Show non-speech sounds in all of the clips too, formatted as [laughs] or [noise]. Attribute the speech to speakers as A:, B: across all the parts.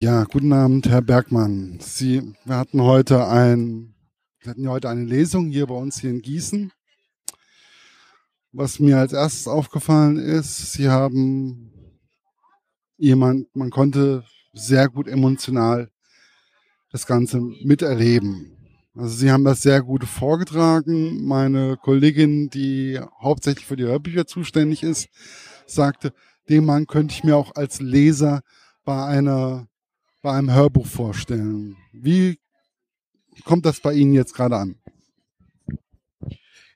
A: Ja, guten Abend, Herr Bergmann. Sie, wir hatten heute ein, wir hatten heute eine Lesung hier bei uns hier in Gießen. Was mir als erstes aufgefallen ist, Sie haben jemand, man konnte sehr gut emotional das Ganze miterleben. Also Sie haben das sehr gut vorgetragen. Meine Kollegin, die hauptsächlich für die Hörbücher zuständig ist, sagte, den Mann könnte ich mir auch als Leser bei einer bei einem Hörbuch vorstellen. Wie kommt das bei Ihnen jetzt gerade an?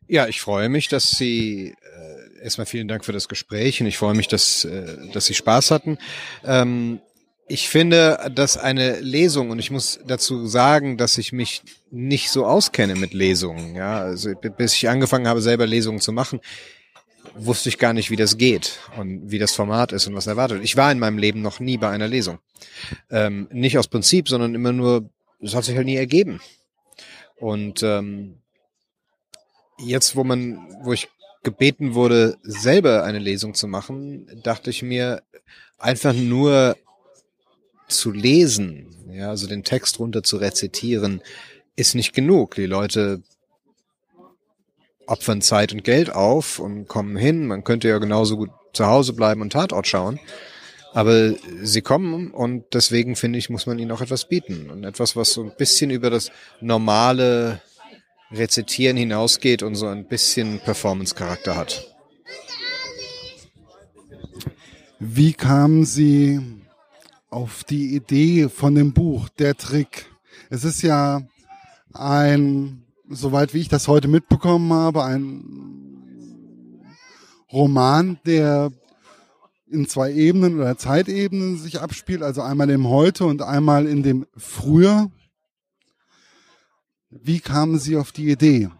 B: Ja, ich freue mich, dass Sie äh, erstmal vielen Dank für das Gespräch und ich freue mich, dass, äh, dass Sie Spaß hatten. Ähm, ich finde, dass eine Lesung, und ich muss dazu sagen, dass ich mich nicht so auskenne mit Lesungen, ja, also bis ich angefangen habe, selber Lesungen zu machen, wusste ich gar nicht, wie das geht und wie das Format ist und was erwartet. Ich war in meinem Leben noch nie bei einer Lesung. Ähm, nicht aus Prinzip, sondern immer nur, es hat sich halt nie ergeben. Und ähm, jetzt, wo man, wo ich gebeten wurde, selber eine Lesung zu machen, dachte ich mir, einfach nur zu lesen, ja, also den Text runter zu rezitieren, ist nicht genug. Die Leute opfern Zeit und Geld auf und kommen hin. Man könnte ja genauso gut zu Hause bleiben und Tatort schauen. Aber sie kommen und deswegen finde ich, muss man ihnen auch etwas bieten. Und etwas, was so ein bisschen über das normale Rezitieren hinausgeht und so ein bisschen Performance-Charakter hat.
A: Wie kamen Sie auf die Idee von dem Buch, der Trick? Es ist ja ein soweit wie ich das heute mitbekommen habe, ein Roman, der in zwei Ebenen oder Zeitebenen sich abspielt, also einmal im Heute und einmal in dem Früher. Wie kamen Sie auf die Idee?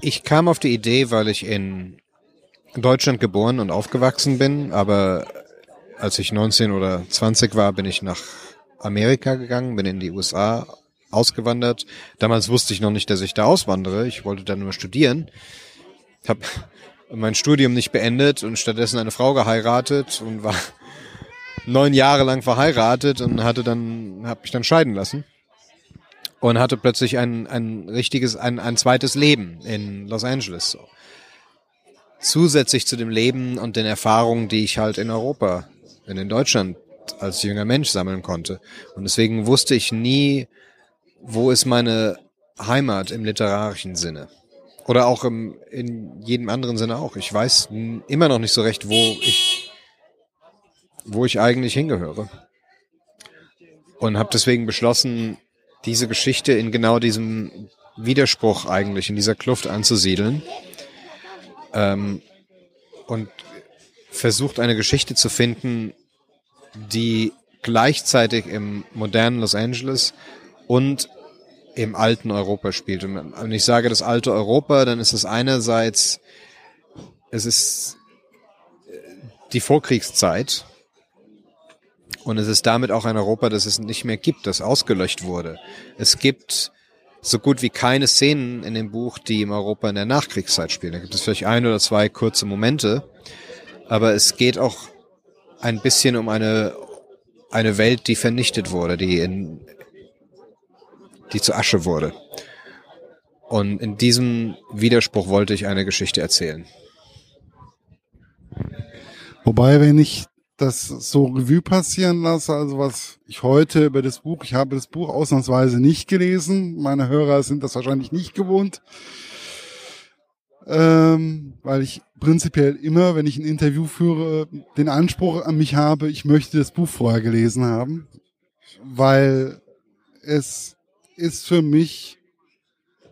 B: Ich kam auf die Idee, weil ich in Deutschland geboren und aufgewachsen bin, aber als ich 19 oder 20 war, bin ich nach Amerika gegangen, bin in die USA ausgewandert. Damals wusste ich noch nicht, dass ich da auswandere. Ich wollte da nur studieren. Habe [laughs] mein Studium nicht beendet und stattdessen eine Frau geheiratet und war [laughs] neun Jahre lang verheiratet und hatte dann, habe mich dann scheiden lassen und hatte plötzlich ein, ein richtiges, ein, ein zweites Leben in Los Angeles. Zusätzlich zu dem Leben und den Erfahrungen, die ich halt in Europa, in Deutschland als junger Mensch sammeln konnte. Und deswegen wusste ich nie, wo ist meine Heimat im literarischen Sinne. Oder auch im, in jedem anderen Sinne auch. Ich weiß immer noch nicht so recht, wo ich, wo ich eigentlich hingehöre. Und habe deswegen beschlossen, diese Geschichte in genau diesem Widerspruch eigentlich, in dieser Kluft anzusiedeln. Ähm, und versucht eine Geschichte zu finden, die gleichzeitig im modernen Los Angeles und im alten Europa spielt. Und wenn ich sage das alte Europa, dann ist es einerseits, es ist äh, die Vorkriegszeit und es ist damit auch ein Europa, das es nicht mehr gibt, das ausgelöscht wurde. Es gibt so gut wie keine Szenen in dem Buch, die im Europa in der Nachkriegszeit spielen. Da gibt es vielleicht ein oder zwei kurze Momente, aber es geht auch ein bisschen um eine, eine Welt, die vernichtet wurde, die in, die zu Asche wurde. Und in diesem Widerspruch wollte ich eine Geschichte erzählen.
A: Wobei, wenn ich das so Revue passieren lasse, also was ich heute über das Buch, ich habe das Buch ausnahmsweise nicht gelesen, meine Hörer sind das wahrscheinlich nicht gewohnt, ähm, weil ich prinzipiell immer, wenn ich ein Interview führe, den Anspruch an mich habe, ich möchte das Buch vorher gelesen haben, weil es ist für mich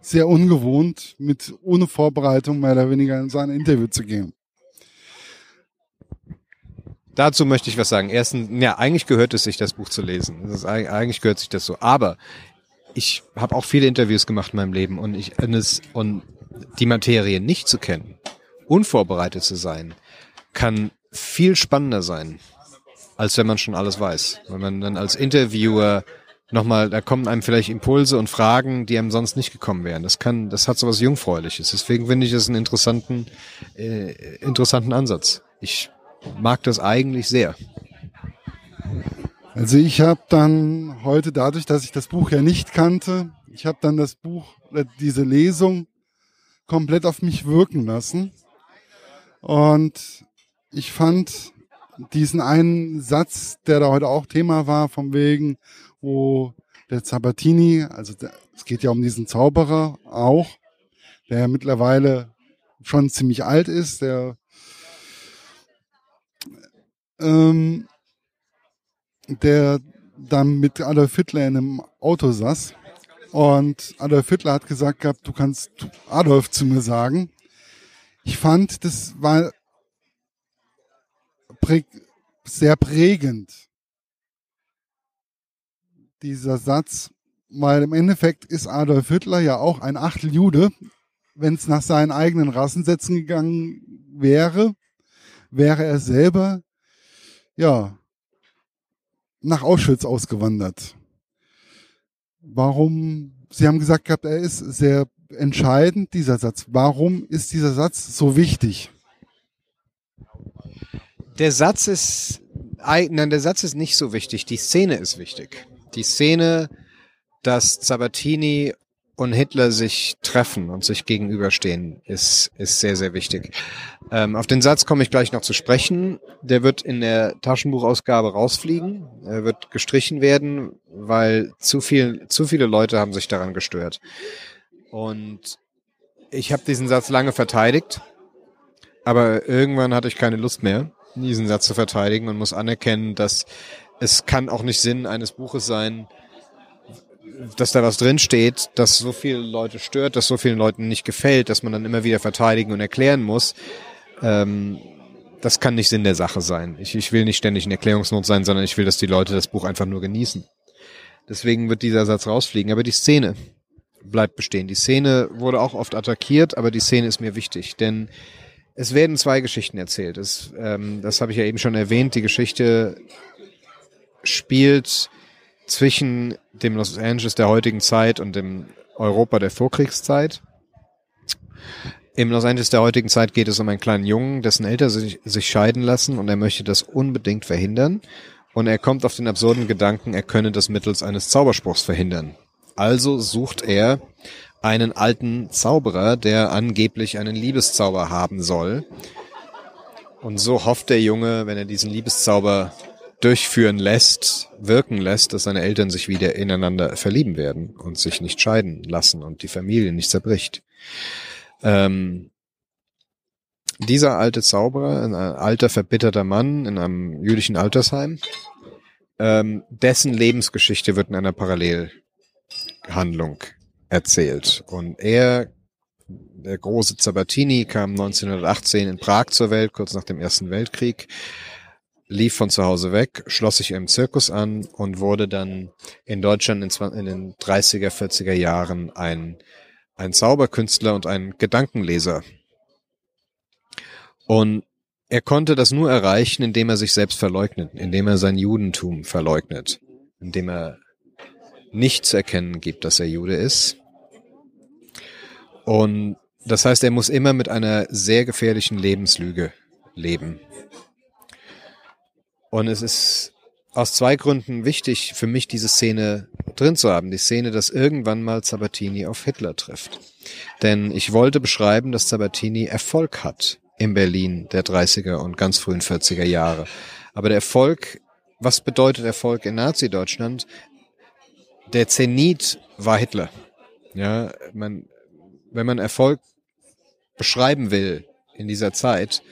A: sehr ungewohnt, mit ohne Vorbereitung mehr oder weniger in so ein Interview zu gehen.
B: Dazu möchte ich was sagen. Erstens, ja, eigentlich gehört es sich, das Buch zu lesen. Ist, eigentlich gehört sich das so. Aber ich habe auch viele Interviews gemacht in meinem Leben und ich und die Materie nicht zu kennen, unvorbereitet zu sein, kann viel spannender sein, als wenn man schon alles weiß. Wenn man dann als Interviewer nochmal, da kommen einem vielleicht Impulse und Fragen, die einem sonst nicht gekommen wären. Das kann, das hat so was Jungfräuliches. Deswegen finde ich es einen interessanten, äh, interessanten Ansatz. Ich mag das eigentlich sehr.
A: Also ich habe dann heute dadurch, dass ich das Buch ja nicht kannte, ich habe dann das Buch, äh, diese Lesung komplett auf mich wirken lassen. Und ich fand diesen einen Satz, der da heute auch Thema war, vom wegen, wo der Zabatini, also der, es geht ja um diesen Zauberer auch, der ja mittlerweile schon ziemlich alt ist, der ähm, der dann mit Adolf Hitler in einem Auto saß. Und Adolf Hitler hat gesagt gehabt, du kannst Adolf zu mir sagen. Ich fand, das war prä sehr prägend, dieser Satz, weil im Endeffekt ist Adolf Hitler ja auch ein Achteljude. Wenn es nach seinen eigenen Rassensätzen gegangen wäre, wäre er selber, ja, nach Auschwitz ausgewandert. Warum? Sie haben gesagt gehabt, er ist sehr entscheidend, dieser Satz. Warum ist dieser Satz so wichtig?
B: Der Satz ist, nein, der Satz ist nicht so wichtig. Die Szene ist wichtig. Die Szene, dass Sabatini und Hitler sich treffen und sich gegenüberstehen, ist, ist sehr, sehr wichtig. Ähm, auf den Satz komme ich gleich noch zu sprechen. Der wird in der Taschenbuchausgabe rausfliegen. Er wird gestrichen werden, weil zu viel, zu viele Leute haben sich daran gestört. Und ich habe diesen Satz lange verteidigt, aber irgendwann hatte ich keine Lust mehr, diesen Satz zu verteidigen und muss anerkennen, dass es kann auch nicht Sinn eines Buches sein, dass da was drin steht, das so viele Leute stört, das so vielen Leuten nicht gefällt, dass man dann immer wieder verteidigen und erklären muss. Ähm, das kann nicht Sinn der Sache sein. Ich, ich will nicht ständig in Erklärungsnot sein, sondern ich will, dass die Leute das Buch einfach nur genießen. Deswegen wird dieser Satz rausfliegen. Aber die Szene bleibt bestehen. Die Szene wurde auch oft attackiert, aber die Szene ist mir wichtig, denn es werden zwei Geschichten erzählt. Es, ähm, das habe ich ja eben schon erwähnt. Die Geschichte spielt zwischen dem Los Angeles der heutigen Zeit und dem Europa der Vorkriegszeit. Im Los Angeles der heutigen Zeit geht es um einen kleinen Jungen, dessen Eltern sich, sich scheiden lassen und er möchte das unbedingt verhindern. Und er kommt auf den absurden Gedanken, er könne das mittels eines Zauberspruchs verhindern. Also sucht er einen alten Zauberer, der angeblich einen Liebeszauber haben soll. Und so hofft der Junge, wenn er diesen Liebeszauber durchführen lässt, wirken lässt, dass seine Eltern sich wieder ineinander verlieben werden und sich nicht scheiden lassen und die Familie nicht zerbricht. Ähm, dieser alte Zauberer, ein alter verbitterter Mann in einem jüdischen Altersheim, ähm, dessen Lebensgeschichte wird in einer Parallelhandlung erzählt. Und er, der große Zabatini, kam 1918 in Prag zur Welt, kurz nach dem Ersten Weltkrieg, lief von zu Hause weg, schloss sich im Zirkus an und wurde dann in Deutschland in, in den 30er, 40er Jahren ein, ein Zauberkünstler und ein Gedankenleser. Und er konnte das nur erreichen, indem er sich selbst verleugnet, indem er sein Judentum verleugnet, indem er nicht zu erkennen gibt, dass er Jude ist. Und das heißt, er muss immer mit einer sehr gefährlichen Lebenslüge leben. Und es ist aus zwei Gründen wichtig für mich, diese Szene drin zu haben. Die Szene, dass irgendwann mal Sabatini auf Hitler trifft. Denn ich wollte beschreiben, dass Sabatini Erfolg hat in Berlin der 30er und ganz frühen 40er Jahre. Aber der Erfolg, was bedeutet Erfolg in Nazi-Deutschland? Der Zenit war Hitler. Ja, man, wenn man Erfolg beschreiben will in dieser Zeit,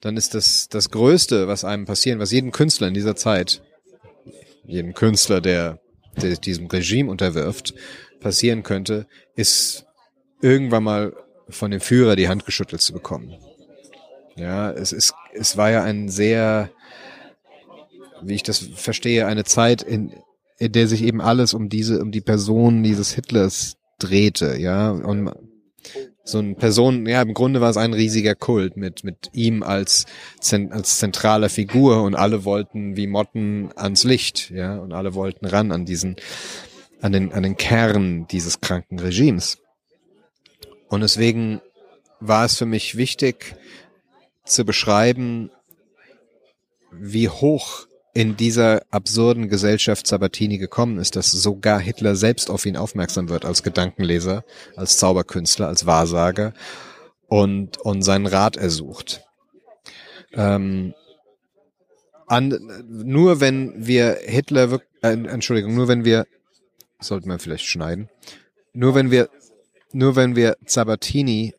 B: dann ist das das Größte, was einem passieren, was jedem Künstler in dieser Zeit, jedem Künstler, der, der diesem Regime unterwirft, passieren könnte, ist irgendwann mal von dem Führer die Hand geschüttelt zu bekommen. Ja, es ist, es war ja ein sehr, wie ich das verstehe, eine Zeit, in, in der sich eben alles um diese, um die Person dieses Hitlers drehte, ja, und so ein Person, ja, im Grunde war es ein riesiger Kult mit, mit ihm als, als zentraler Figur und alle wollten wie Motten ans Licht, ja, und alle wollten ran an diesen, an den, an den Kern dieses kranken Regimes. Und deswegen war es für mich wichtig, zu beschreiben, wie hoch in dieser absurden Gesellschaft Sabatini gekommen ist, dass sogar Hitler selbst auf ihn aufmerksam wird als Gedankenleser, als Zauberkünstler, als Wahrsager und, und seinen Rat ersucht. Ähm, an, nur wenn wir Hitler, äh, Entschuldigung, nur wenn wir, sollten wir vielleicht schneiden, nur wenn wir, nur wenn wir Sabatini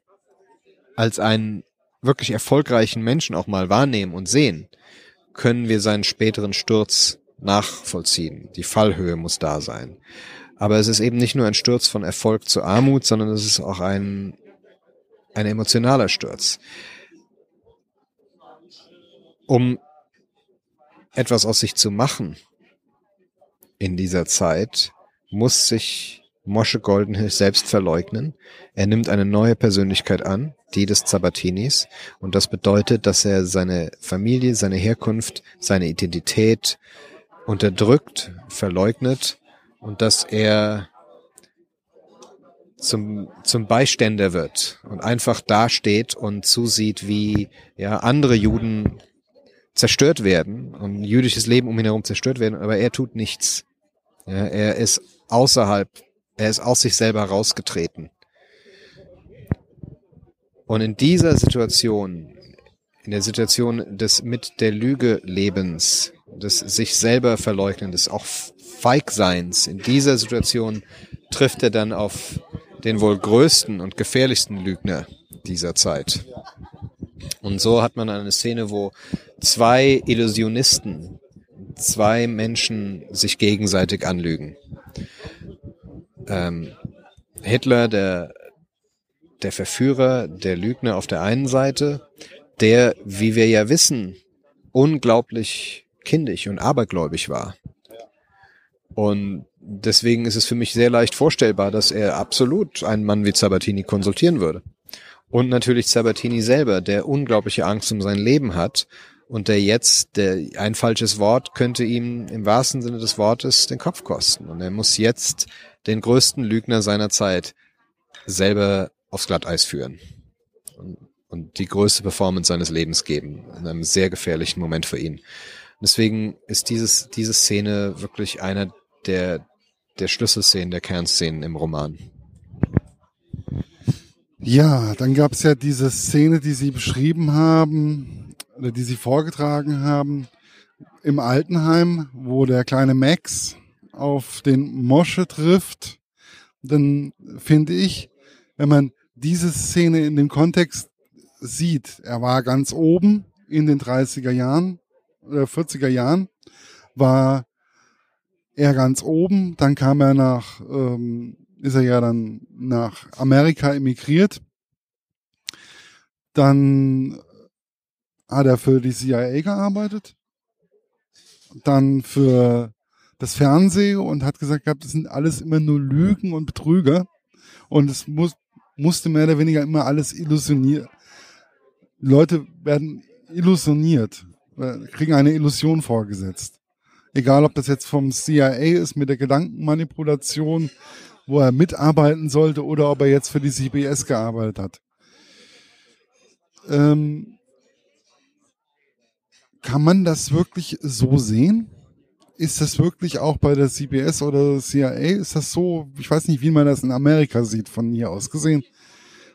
B: als einen wirklich erfolgreichen Menschen auch mal wahrnehmen und sehen, können wir seinen späteren Sturz nachvollziehen. Die Fallhöhe muss da sein. Aber es ist eben nicht nur ein Sturz von Erfolg zu Armut, sondern es ist auch ein, ein emotionaler Sturz. Um etwas aus sich zu machen in dieser Zeit, muss sich Mosche Goldenhill selbst verleugnen. Er nimmt eine neue Persönlichkeit an, die des Zabatinis. Und das bedeutet, dass er seine Familie, seine Herkunft, seine Identität unterdrückt, verleugnet und dass er zum, zum Beiständer wird und einfach dasteht und zusieht, wie ja andere Juden zerstört werden und jüdisches Leben um ihn herum zerstört werden, aber er tut nichts. Ja, er ist außerhalb er ist aus sich selber rausgetreten. Und in dieser Situation, in der Situation des mit der Lüge Lebens, des sich selber verleugnen, des auch Feigseins, in dieser Situation trifft er dann auf den wohl größten und gefährlichsten Lügner dieser Zeit. Und so hat man eine Szene, wo zwei Illusionisten, zwei Menschen sich gegenseitig anlügen ähm, Hitler, der, der Verführer, der Lügner auf der einen Seite, der, wie wir ja wissen, unglaublich kindisch und abergläubig war. Und deswegen ist es für mich sehr leicht vorstellbar, dass er absolut einen Mann wie Sabatini konsultieren würde. Und natürlich Sabatini selber, der unglaubliche Angst um sein Leben hat und der jetzt, der, ein falsches Wort könnte ihm im wahrsten Sinne des Wortes den Kopf kosten. Und er muss jetzt den größten Lügner seiner Zeit selber aufs Glatteis führen und, und die größte Performance seines Lebens geben, in einem sehr gefährlichen Moment für ihn. deswegen ist dieses, diese Szene wirklich einer der, der Schlüsselszenen, der Kernszenen im Roman.
A: Ja, dann gab es ja diese Szene, die Sie beschrieben haben, oder die Sie vorgetragen haben, im Altenheim, wo der kleine Max auf den Mosche trifft, dann finde ich, wenn man diese Szene in dem Kontext sieht, er war ganz oben in den 30er Jahren oder 40er Jahren, war er ganz oben, dann kam er nach, ähm, ist er ja dann nach Amerika emigriert, dann hat er für die CIA gearbeitet, dann für das Fernsehen und hat gesagt gehabt, das sind alles immer nur Lügen und Betrüger. Und es muss, musste mehr oder weniger immer alles illusioniert. Leute werden illusioniert, kriegen eine Illusion vorgesetzt. Egal, ob das jetzt vom CIA ist mit der Gedankenmanipulation, wo er mitarbeiten sollte, oder ob er jetzt für die CBS gearbeitet hat. Ähm, kann man das wirklich so sehen? Ist das wirklich auch bei der CBS oder CIA? Ist das so? Ich weiß nicht, wie man das in Amerika sieht, von hier aus gesehen.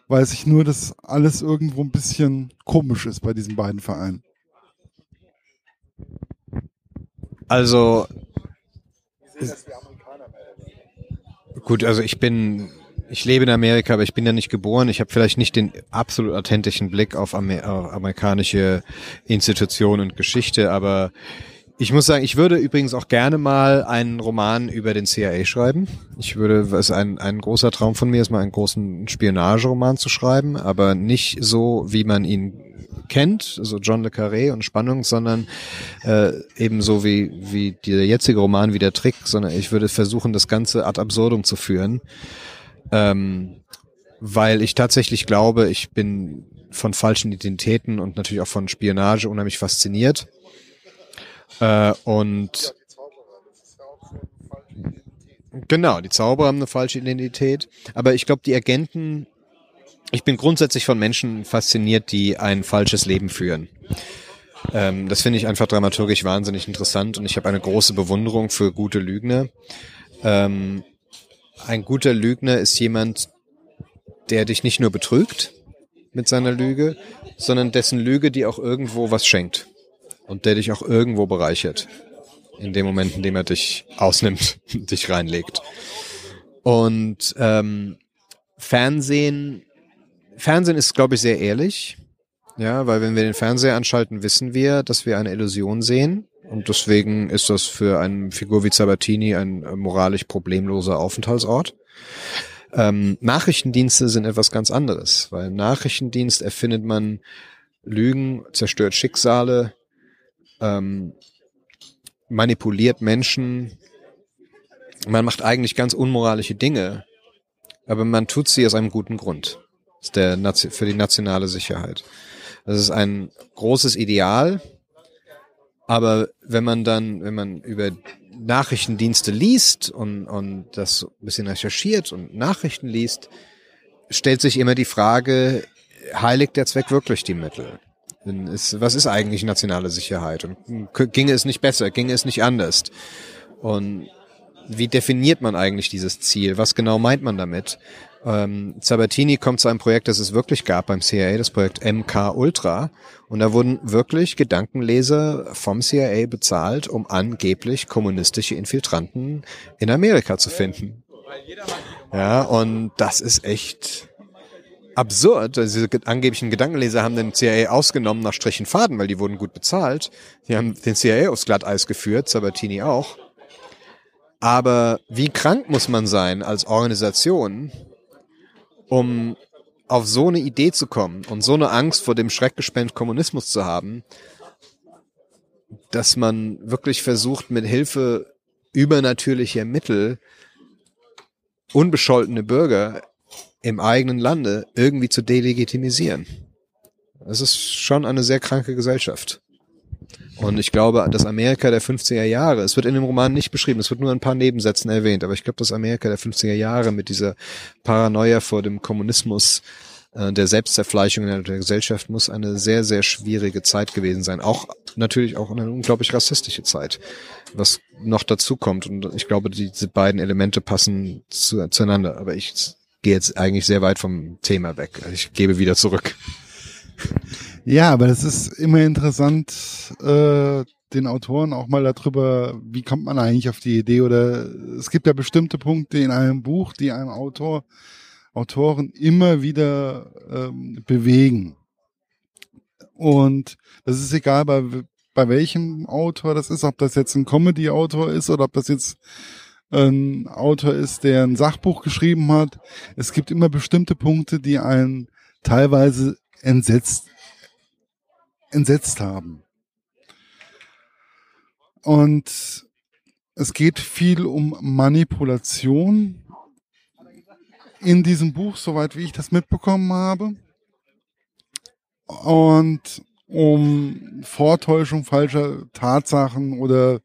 A: Weiß ich nur, dass alles irgendwo ein bisschen komisch ist bei diesen beiden Vereinen.
B: Also, gut, also ich bin, ich lebe in Amerika, aber ich bin ja nicht geboren. Ich habe vielleicht nicht den absolut authentischen Blick auf, Amer auf amerikanische Institutionen und Geschichte, aber ich muss sagen, ich würde übrigens auch gerne mal einen Roman über den CIA schreiben. Ich würde, was ein, ein großer Traum von mir ist, mal einen großen Spionageroman zu schreiben, aber nicht so, wie man ihn kennt, so John le Carré und Spannung, sondern äh, eben so wie, wie der jetzige Roman, wie der Trick, sondern ich würde versuchen, das Ganze ad absurdum zu führen. Ähm, weil ich tatsächlich glaube, ich bin von falschen Identitäten und natürlich auch von Spionage unheimlich fasziniert äh, und genau, die Zauberer haben eine falsche Identität. Aber ich glaube, die Agenten ich bin grundsätzlich von Menschen fasziniert, die ein falsches Leben führen. Ähm, das finde ich einfach dramaturgisch wahnsinnig interessant und ich habe eine große Bewunderung für gute Lügner. Ähm, ein guter Lügner ist jemand, der dich nicht nur betrügt mit seiner Lüge, sondern dessen Lüge dir auch irgendwo was schenkt und der dich auch irgendwo bereichert. In dem Moment, in dem er dich ausnimmt, [laughs] dich reinlegt. Und ähm, Fernsehen, Fernsehen ist, glaube ich, sehr ehrlich. Ja, weil wenn wir den Fernseher anschalten, wissen wir, dass wir eine Illusion sehen. Und deswegen ist das für eine Figur wie Zabatini ein moralisch problemloser Aufenthaltsort. Ähm, Nachrichtendienste sind etwas ganz anderes, weil im Nachrichtendienst erfindet man Lügen, zerstört Schicksale, ähm, manipuliert Menschen. Man macht eigentlich ganz unmoralische Dinge, aber man tut sie aus einem guten Grund. Der, für die nationale Sicherheit. Das ist ein großes Ideal, aber wenn man dann, wenn man über Nachrichtendienste liest und, und das ein bisschen recherchiert und Nachrichten liest, stellt sich immer die Frage, heiligt der Zweck wirklich die Mittel? Ist, was ist eigentlich nationale Sicherheit? Und ginge es nicht besser? Ginge es nicht anders? Und wie definiert man eigentlich dieses Ziel? Was genau meint man damit? Ähm, Sabatini kommt zu einem Projekt, das es wirklich gab beim CIA, das Projekt MK Ultra. Und da wurden wirklich Gedankenleser vom CIA bezahlt, um angeblich kommunistische Infiltranten in Amerika zu finden. Ja, und das ist echt absurd. Also diese angeblichen Gedankenleser haben den CIA ausgenommen nach Strichen Faden, weil die wurden gut bezahlt. Die haben den CIA aufs Glatteis geführt, Sabatini auch. Aber wie krank muss man sein als Organisation, um auf so eine Idee zu kommen und so eine Angst vor dem Schreckgespenst Kommunismus zu haben, dass man wirklich versucht, mit Hilfe übernatürlicher Mittel unbescholtene Bürger im eigenen Lande irgendwie zu delegitimisieren. Das ist schon eine sehr kranke Gesellschaft. Und ich glaube, das Amerika der 50er Jahre, es wird in dem Roman nicht beschrieben, es wird nur ein paar Nebensätzen erwähnt, aber ich glaube, das Amerika der 50er Jahre mit dieser Paranoia vor dem Kommunismus, äh, der Selbstzerfleischung in der Gesellschaft muss eine sehr, sehr schwierige Zeit gewesen sein. Auch natürlich auch eine unglaublich rassistische Zeit, was noch dazu kommt. Und ich glaube, diese beiden Elemente passen zu, zueinander. Aber ich gehe jetzt eigentlich sehr weit vom Thema weg. Ich gebe wieder zurück.
A: Ja, aber das ist immer interessant, äh, den Autoren auch mal darüber, wie kommt man eigentlich auf die Idee oder es gibt ja bestimmte Punkte in einem Buch, die einem Autor, Autoren immer wieder ähm, bewegen. Und das ist egal, bei, bei welchem Autor das ist, ob das jetzt ein Comedy-Autor ist oder ob das jetzt ein Autor ist, der ein Sachbuch geschrieben hat. Es gibt immer bestimmte Punkte, die einen teilweise entsetzt entsetzt haben. Und es geht viel um Manipulation in diesem Buch, soweit wie ich das mitbekommen habe. Und um Vortäuschung falscher Tatsachen oder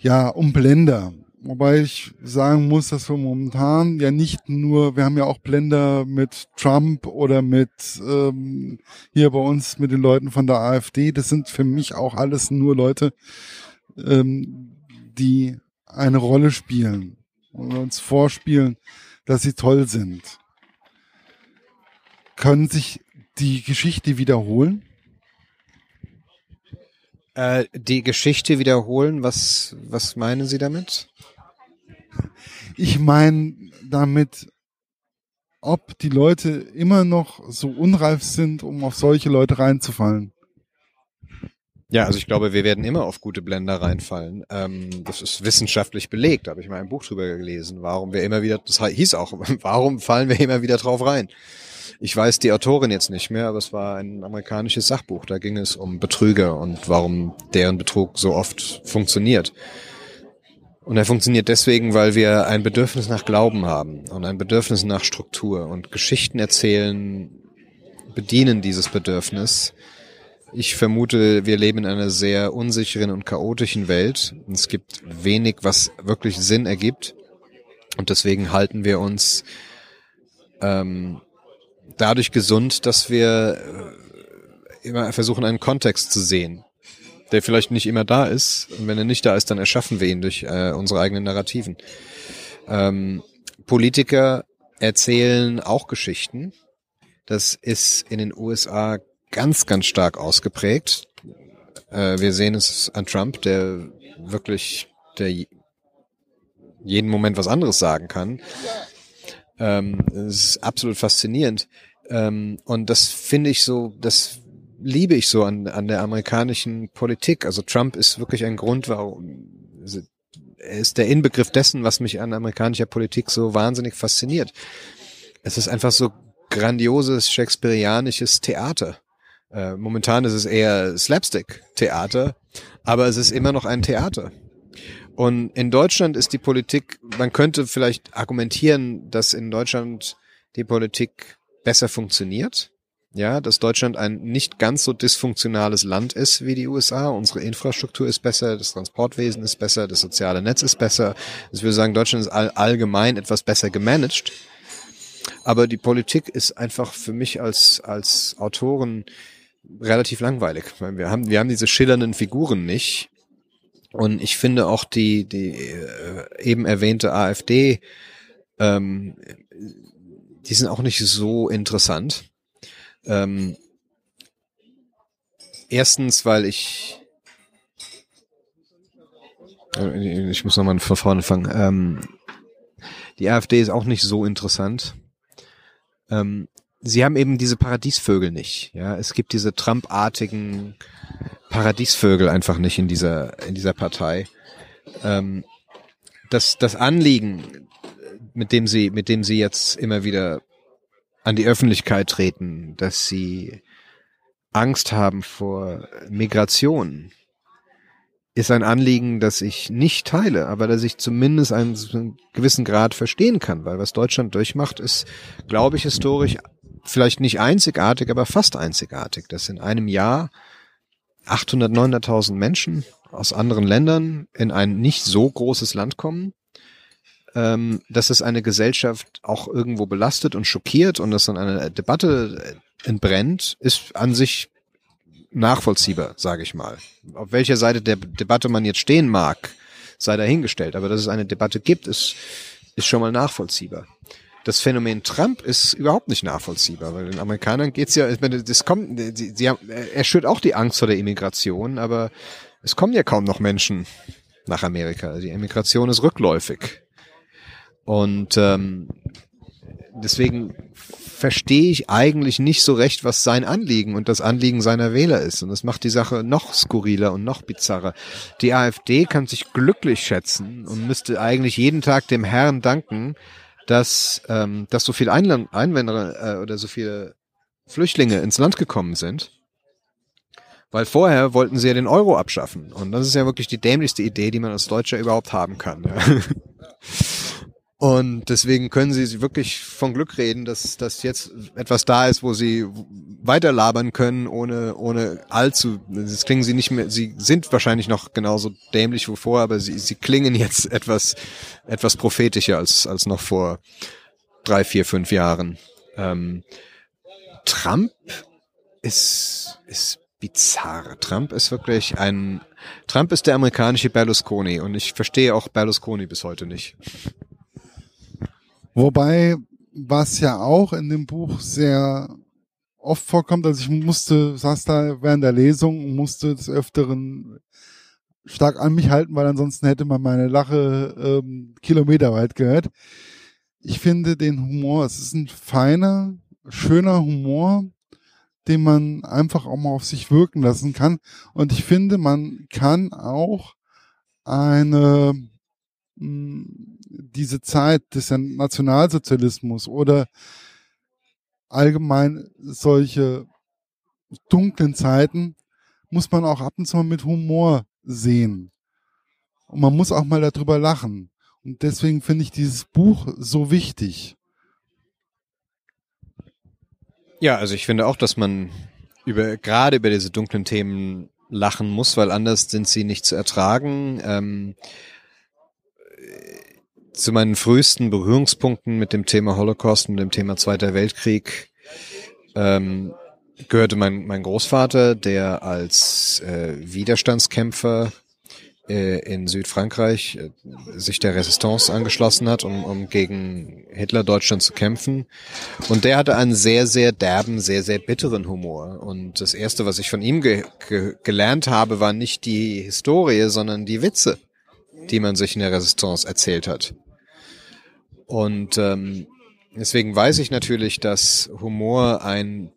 A: ja, um Blender. Wobei ich sagen muss, dass wir momentan ja nicht nur, wir haben ja auch Blender mit Trump oder mit ähm, hier bei uns mit den Leuten von der AfD. Das sind für mich auch alles nur Leute, ähm, die eine Rolle spielen und uns vorspielen, dass sie toll sind. Können sich die Geschichte wiederholen?
B: Äh, die Geschichte wiederholen, was, was meinen Sie damit?
A: Ich meine damit, ob die Leute immer noch so unreif sind, um auf solche Leute reinzufallen.
B: Ja, also ich glaube, wir werden immer auf gute Blender reinfallen. Ähm, das ist wissenschaftlich belegt, habe ich mal ein Buch drüber gelesen, warum wir immer wieder, das hieß auch, [laughs] warum fallen wir immer wieder drauf rein? Ich weiß die Autorin jetzt nicht mehr, aber es war ein amerikanisches Sachbuch. Da ging es um Betrüger und warum deren Betrug so oft funktioniert. Und er funktioniert deswegen, weil wir ein Bedürfnis nach Glauben haben und ein Bedürfnis nach Struktur und Geschichten erzählen bedienen dieses Bedürfnis. Ich vermute, wir leben in einer sehr unsicheren und chaotischen Welt. Es gibt wenig, was wirklich Sinn ergibt. Und deswegen halten wir uns ähm, dadurch gesund, dass wir äh, immer versuchen, einen Kontext zu sehen, der vielleicht nicht immer da ist. Und wenn er nicht da ist, dann erschaffen wir ihn durch äh, unsere eigenen Narrativen. Ähm, Politiker erzählen auch Geschichten. Das ist in den USA ganz, ganz stark ausgeprägt. Äh, wir sehen es an Trump, der wirklich, der jeden Moment was anderes sagen kann. Ähm, das ist absolut faszinierend. Ähm, und das finde ich so, das liebe ich so an, an der amerikanischen Politik. Also Trump ist wirklich ein Grund, warum er ist der Inbegriff dessen, was mich an amerikanischer Politik so wahnsinnig fasziniert. Es ist einfach so grandioses shakespearianisches Theater. Äh, momentan ist es eher Slapstick-Theater, aber es ist immer noch ein Theater. Und in Deutschland ist die Politik, man könnte vielleicht argumentieren, dass in Deutschland die Politik besser funktioniert. Ja, dass Deutschland ein nicht ganz so dysfunktionales Land ist wie die USA. Unsere Infrastruktur ist besser, das Transportwesen ist besser, das soziale Netz ist besser. Also ich würde sagen, Deutschland ist all, allgemein etwas besser gemanagt. Aber die Politik ist einfach für mich als, als Autoren relativ langweilig. Wir haben, wir haben diese schillernden Figuren nicht. Und ich finde auch die, die äh, eben erwähnte AfD, ähm, die sind auch nicht so interessant. Ähm, erstens, weil ich äh, ich muss nochmal von vorne fangen. Ähm, die AfD ist auch nicht so interessant. Ähm, sie haben eben diese Paradiesvögel nicht. Ja, es gibt diese Trump-artigen Paradiesvögel einfach nicht in dieser in dieser Partei. Ähm, das das Anliegen, mit dem sie mit dem sie jetzt immer wieder an die Öffentlichkeit treten, dass sie Angst haben vor Migration, ist ein Anliegen, das ich nicht teile, aber dass ich zumindest einen gewissen Grad verstehen kann, weil was Deutschland durchmacht, ist, glaube ich, historisch vielleicht nicht einzigartig, aber fast einzigartig, dass in einem Jahr 800, 900.000 Menschen aus anderen Ländern in ein nicht so großes Land kommen ähm, dass es eine Gesellschaft auch irgendwo belastet und schockiert und dass dann eine Debatte entbrennt, ist an sich nachvollziehbar, sage ich mal. Auf welcher Seite der Debatte man jetzt stehen mag, sei dahingestellt. Aber dass es eine Debatte gibt, ist, ist schon mal nachvollziehbar. Das Phänomen Trump ist überhaupt nicht nachvollziehbar, weil den Amerikanern geht's ja, das kommt, sie, sie haben, er schürt auch die Angst vor der Immigration, aber es kommen ja kaum noch Menschen nach Amerika. Die Immigration ist rückläufig. Und ähm, deswegen verstehe ich eigentlich nicht so recht, was sein Anliegen und das Anliegen seiner Wähler ist. Und das macht die Sache noch skurriler und noch bizarrer. Die AfD kann sich glücklich schätzen und müsste eigentlich jeden Tag dem Herrn danken, dass, ähm, dass so viele Einland Einwanderer äh, oder so viele Flüchtlinge ins Land gekommen sind. Weil vorher wollten sie ja den Euro abschaffen. Und das ist ja wirklich die dämlichste Idee, die man als Deutscher überhaupt haben kann. Ja. Und deswegen können sie wirklich von Glück reden, dass, dass jetzt etwas da ist, wo sie weiter labern können, ohne, ohne allzu, das klingen sie nicht mehr, sie sind wahrscheinlich noch genauso dämlich wie vorher, aber sie, sie klingen jetzt [laughs] etwas, etwas prophetischer als, als noch vor drei, vier, fünf Jahren. Ähm, Trump ist, ist bizarr. Trump ist wirklich ein, Trump ist der amerikanische Berlusconi und ich verstehe auch Berlusconi bis heute nicht.
A: Wobei, was ja auch in dem Buch sehr oft vorkommt, also ich musste, saß da während der Lesung und musste des Öfteren stark an mich halten, weil ansonsten hätte man meine Lache ähm, kilometerweit gehört. Ich finde den Humor, es ist ein feiner, schöner Humor, den man einfach auch mal auf sich wirken lassen kann. Und ich finde, man kann auch eine diese Zeit des Nationalsozialismus oder allgemein solche dunklen Zeiten muss man auch ab und zu mal mit Humor sehen. Und man muss auch mal darüber lachen. Und deswegen finde ich dieses Buch so wichtig.
B: Ja, also ich finde auch, dass man über, gerade über diese dunklen Themen lachen muss, weil anders sind sie nicht zu ertragen. Ähm, zu meinen frühesten Berührungspunkten mit dem Thema Holocaust und dem Thema Zweiter Weltkrieg ähm, gehörte mein, mein Großvater, der als äh, Widerstandskämpfer äh, in Südfrankreich äh, sich der Resistance angeschlossen hat, um, um gegen Hitler-Deutschland zu kämpfen. Und der hatte einen sehr, sehr derben, sehr, sehr bitteren Humor. Und das Erste, was ich von ihm ge ge gelernt habe, war nicht die Historie, sondern die Witze, die man sich in der Resistance erzählt hat. Und ähm, deswegen weiß ich natürlich, dass Humor ein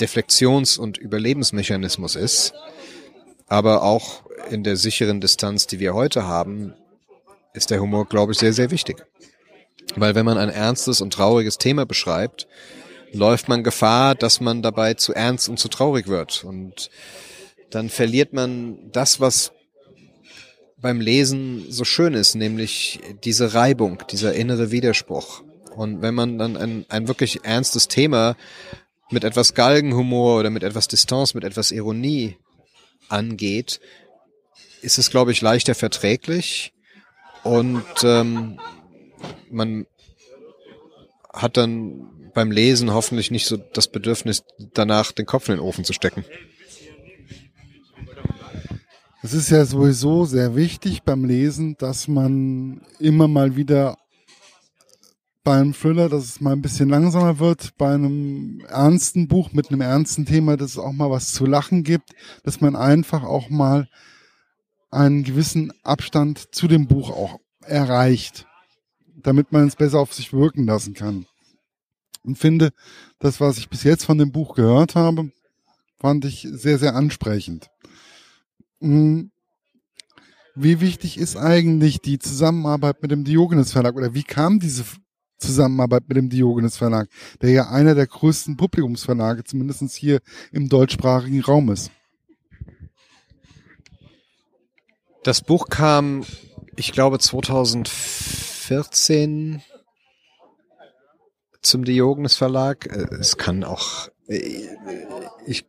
B: Deflektions- und Überlebensmechanismus ist, aber auch in der sicheren Distanz, die wir heute haben, ist der Humor, glaube ich, sehr, sehr wichtig. Weil wenn man ein ernstes und trauriges Thema beschreibt, läuft man Gefahr, dass man dabei zu ernst und zu traurig wird. Und dann verliert man das, was beim Lesen so schön ist, nämlich diese Reibung, dieser innere Widerspruch. Und wenn man dann ein, ein wirklich ernstes Thema mit etwas Galgenhumor oder mit etwas Distanz, mit etwas Ironie angeht, ist es, glaube ich, leichter verträglich und ähm, man hat dann beim Lesen hoffentlich nicht so das Bedürfnis, danach den Kopf in den Ofen zu stecken.
A: Es ist ja sowieso sehr wichtig beim Lesen, dass man immer mal wieder bei einem Thriller, dass es mal ein bisschen langsamer wird, bei einem ernsten Buch mit einem ernsten Thema, dass es auch mal was zu lachen gibt, dass man einfach auch mal einen gewissen Abstand zu dem Buch auch erreicht, damit man es besser auf sich wirken lassen kann. Und finde, das, was ich bis jetzt von dem Buch gehört habe, fand ich sehr, sehr ansprechend. Hm. Wie wichtig ist eigentlich die Zusammenarbeit mit dem Diogenes Verlag oder wie kam diese Zusammenarbeit mit dem Diogenes Verlag, der ja einer der größten Publikumsverlage, zumindest hier im deutschsprachigen Raum ist.
B: Das Buch kam, ich glaube, 2014 zum Diogenes Verlag. Äh, es kann auch, äh, ich,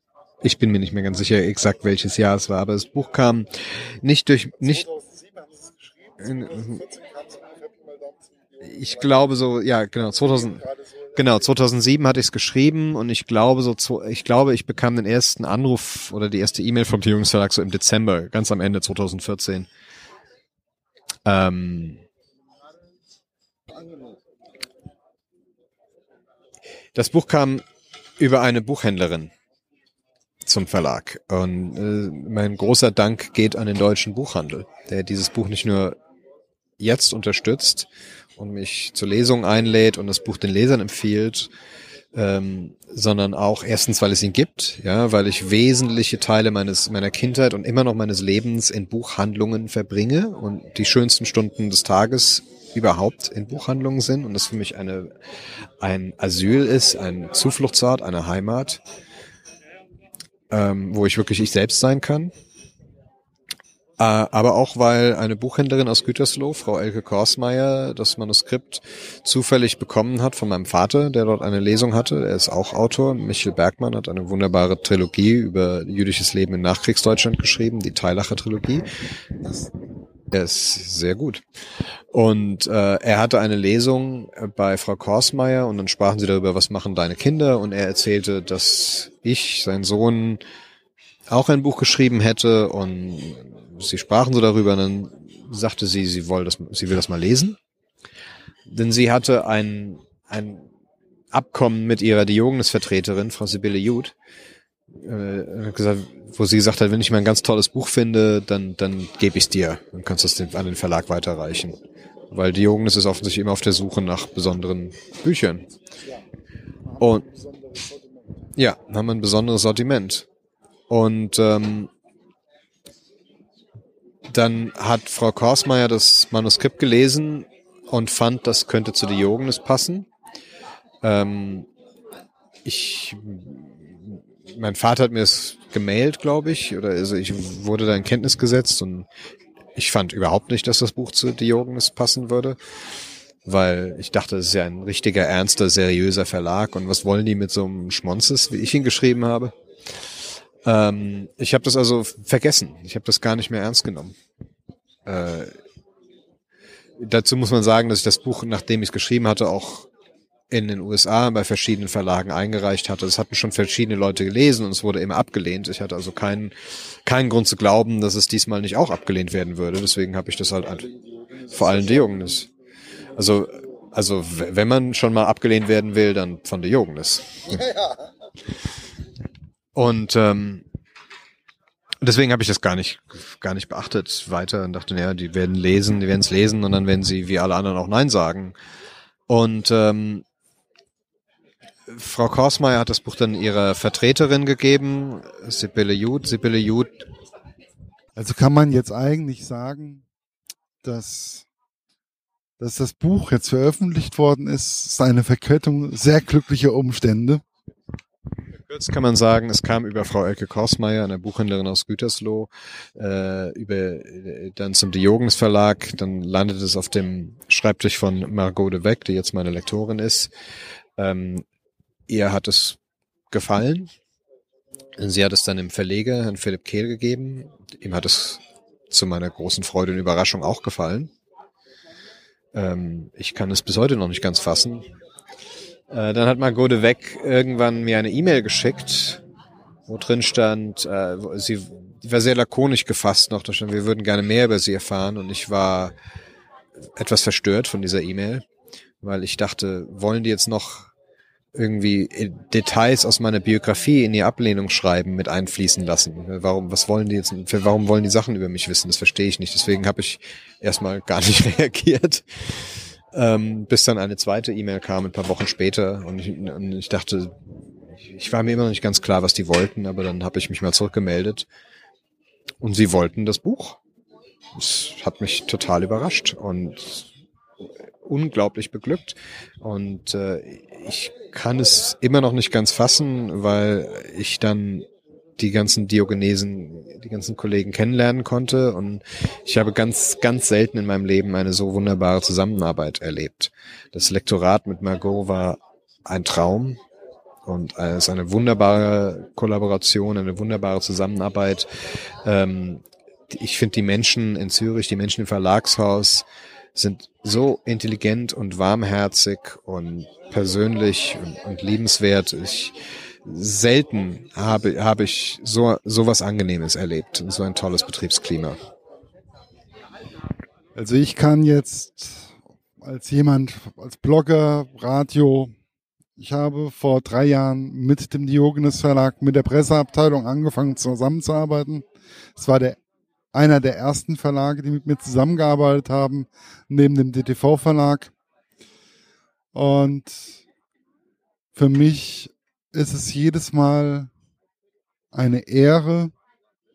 B: ich bin mir nicht mehr ganz sicher exakt welches Jahr es war, aber das Buch kam nicht durch, nicht, ich glaube so, ja, genau, 2000, genau, 2007 hatte ich es geschrieben und ich glaube so, ich glaube, ich bekam den ersten Anruf oder die erste E-Mail vom Verlag so im Dezember, ganz am Ende 2014. Ähm, das Buch kam über eine Buchhändlerin zum Verlag. Und äh, mein großer Dank geht an den deutschen Buchhandel, der dieses Buch nicht nur jetzt unterstützt und mich zur Lesung einlädt und das Buch den Lesern empfiehlt, ähm, sondern auch erstens, weil es ihn gibt, ja, weil ich wesentliche Teile meines meiner Kindheit und immer noch meines Lebens in Buchhandlungen verbringe und die schönsten Stunden des Tages überhaupt in Buchhandlungen sind und das für mich eine ein Asyl ist, ein Zufluchtsort, eine Heimat, ähm, wo ich wirklich ich selbst sein kann äh, aber auch weil eine Buchhändlerin aus Gütersloh, Frau Elke Korsmeier, das Manuskript zufällig bekommen hat von meinem Vater, der dort eine Lesung hatte. Er ist auch Autor. Michel Bergmann hat eine wunderbare Trilogie über jüdisches Leben in Nachkriegsdeutschland geschrieben, die Teilacher Trilogie. Er ist sehr gut. Und äh, er hatte eine Lesung bei Frau Korsmeier und dann sprachen sie darüber, was machen deine Kinder? Und er erzählte, dass ich, sein Sohn, auch ein Buch geschrieben hätte und sie sprachen so darüber und dann sagte sie, sie woll das, sie will das mal lesen. Denn sie hatte ein, ein Abkommen mit ihrer Diogenes-Vertreterin, Frau Sibylle Jud, äh, gesagt, wo sie gesagt hat, wenn ich mal ein ganz tolles Buch finde, dann, dann gebe ich es dir. Dann kannst du es an den Verlag weiterreichen. Weil Diogenes ist offensichtlich immer auf der Suche nach besonderen Büchern. Und ja, haben ein besonderes Sortiment. Und ähm, dann hat Frau Korsmeier das Manuskript gelesen und fand, das könnte zu Diogenes passen. Ähm, ich, mein Vater hat mir es gemailt, glaube ich, oder also ich wurde da in Kenntnis gesetzt und ich fand überhaupt nicht, dass das Buch zu Diogenes passen würde, weil ich dachte, es ist ja ein richtiger, ernster, seriöser Verlag und was wollen die mit so einem Schmonzes, wie ich ihn geschrieben habe? Ähm, ich habe das also vergessen. Ich habe das gar nicht mehr ernst genommen. Äh, dazu muss man sagen, dass ich das Buch, nachdem ich es geschrieben hatte, auch in den USA bei verschiedenen Verlagen eingereicht hatte. Das hatten schon verschiedene Leute gelesen und es wurde immer abgelehnt. Ich hatte also keinen, keinen Grund zu glauben, dass es diesmal nicht auch abgelehnt werden würde. Deswegen habe ich das halt vor allen Diogenes. Also, also wenn man schon mal abgelehnt werden will, dann von der. Ja. Und ähm, deswegen habe ich das gar nicht, gar nicht beachtet weiter und dachte, naja, die werden lesen, die werden es lesen und dann werden sie wie alle anderen auch Nein sagen. Und ähm, Frau Korsmeier hat das Buch dann ihrer Vertreterin gegeben, Sibylle Jud. Sibylle Jud.
A: Also kann man jetzt eigentlich sagen, dass, dass das Buch jetzt veröffentlicht worden ist, ist eine Verkettung sehr glücklicher Umstände.
B: Kurz kann man sagen, es kam über Frau Elke Korsmeier, eine Buchhändlerin aus Gütersloh, äh, über äh, dann zum Diogenes Verlag, dann landet es auf dem Schreibtisch von Margot de Weck, die jetzt meine Lektorin ist. Ähm, ihr hat es gefallen. Sie hat es dann im Verleger, Herrn Philipp Kehl, gegeben. Ihm hat es zu meiner großen Freude und Überraschung auch gefallen. Ähm, ich kann es bis heute noch nicht ganz fassen. Äh, dann hat Margot de Weck irgendwann mir eine E-Mail geschickt, wo drin stand, äh, sie war sehr lakonisch gefasst noch, da stand, wir würden gerne mehr über sie erfahren und ich war etwas verstört von dieser E-Mail, weil ich dachte, wollen die jetzt noch irgendwie Details aus meiner Biografie in die Ablehnung schreiben mit einfließen lassen. Warum, was wollen die jetzt, warum wollen die Sachen über mich wissen? Das verstehe ich nicht. Deswegen habe ich erstmal gar nicht [laughs] reagiert. Ähm, bis dann eine zweite E-Mail kam, ein paar Wochen später. Und ich, und ich dachte, ich war mir immer noch nicht ganz klar, was die wollten, aber dann habe ich mich mal zurückgemeldet. Und sie wollten das Buch. Das hat mich total überrascht. Und unglaublich beglückt. Und äh, ich kann es immer noch nicht ganz fassen, weil ich dann die ganzen Diogenesen, die ganzen Kollegen kennenlernen konnte. Und ich habe ganz, ganz selten in meinem Leben eine so wunderbare Zusammenarbeit erlebt. Das Lektorat mit Margot war ein Traum und es ist eine wunderbare Kollaboration, eine wunderbare Zusammenarbeit. Ähm, ich finde die Menschen in Zürich, die Menschen im Verlagshaus, sind so intelligent und warmherzig und persönlich und, und liebenswert. Ich, selten habe, habe ich so, so was Angenehmes erlebt und so ein tolles Betriebsklima.
A: Also ich kann jetzt als jemand, als Blogger, Radio, ich habe vor drei Jahren mit dem Diogenes Verlag, mit der Presseabteilung angefangen zusammenzuarbeiten. Es war der einer der ersten Verlage, die mit mir zusammengearbeitet haben, neben dem DTV-Verlag. Und für mich ist es jedes Mal eine Ehre,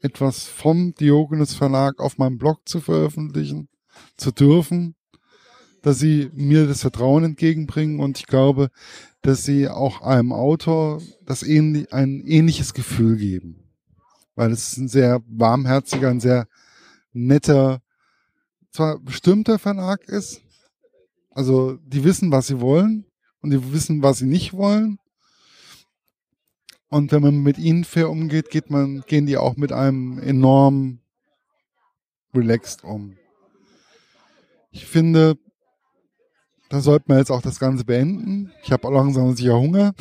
A: etwas vom Diogenes Verlag auf meinem Blog zu veröffentlichen, zu dürfen, dass sie mir das Vertrauen entgegenbringen und ich glaube, dass sie auch einem Autor das ähnlich, ein ähnliches Gefühl geben weil es ein sehr warmherziger, ein sehr netter, zwar bestimmter Verlag ist. Also die wissen, was sie wollen und die wissen, was sie nicht wollen. Und wenn man mit ihnen fair umgeht, geht man, gehen die auch mit einem enorm relaxed um. Ich finde, da sollte man jetzt auch das Ganze beenden. Ich habe langsam sicher Hunger.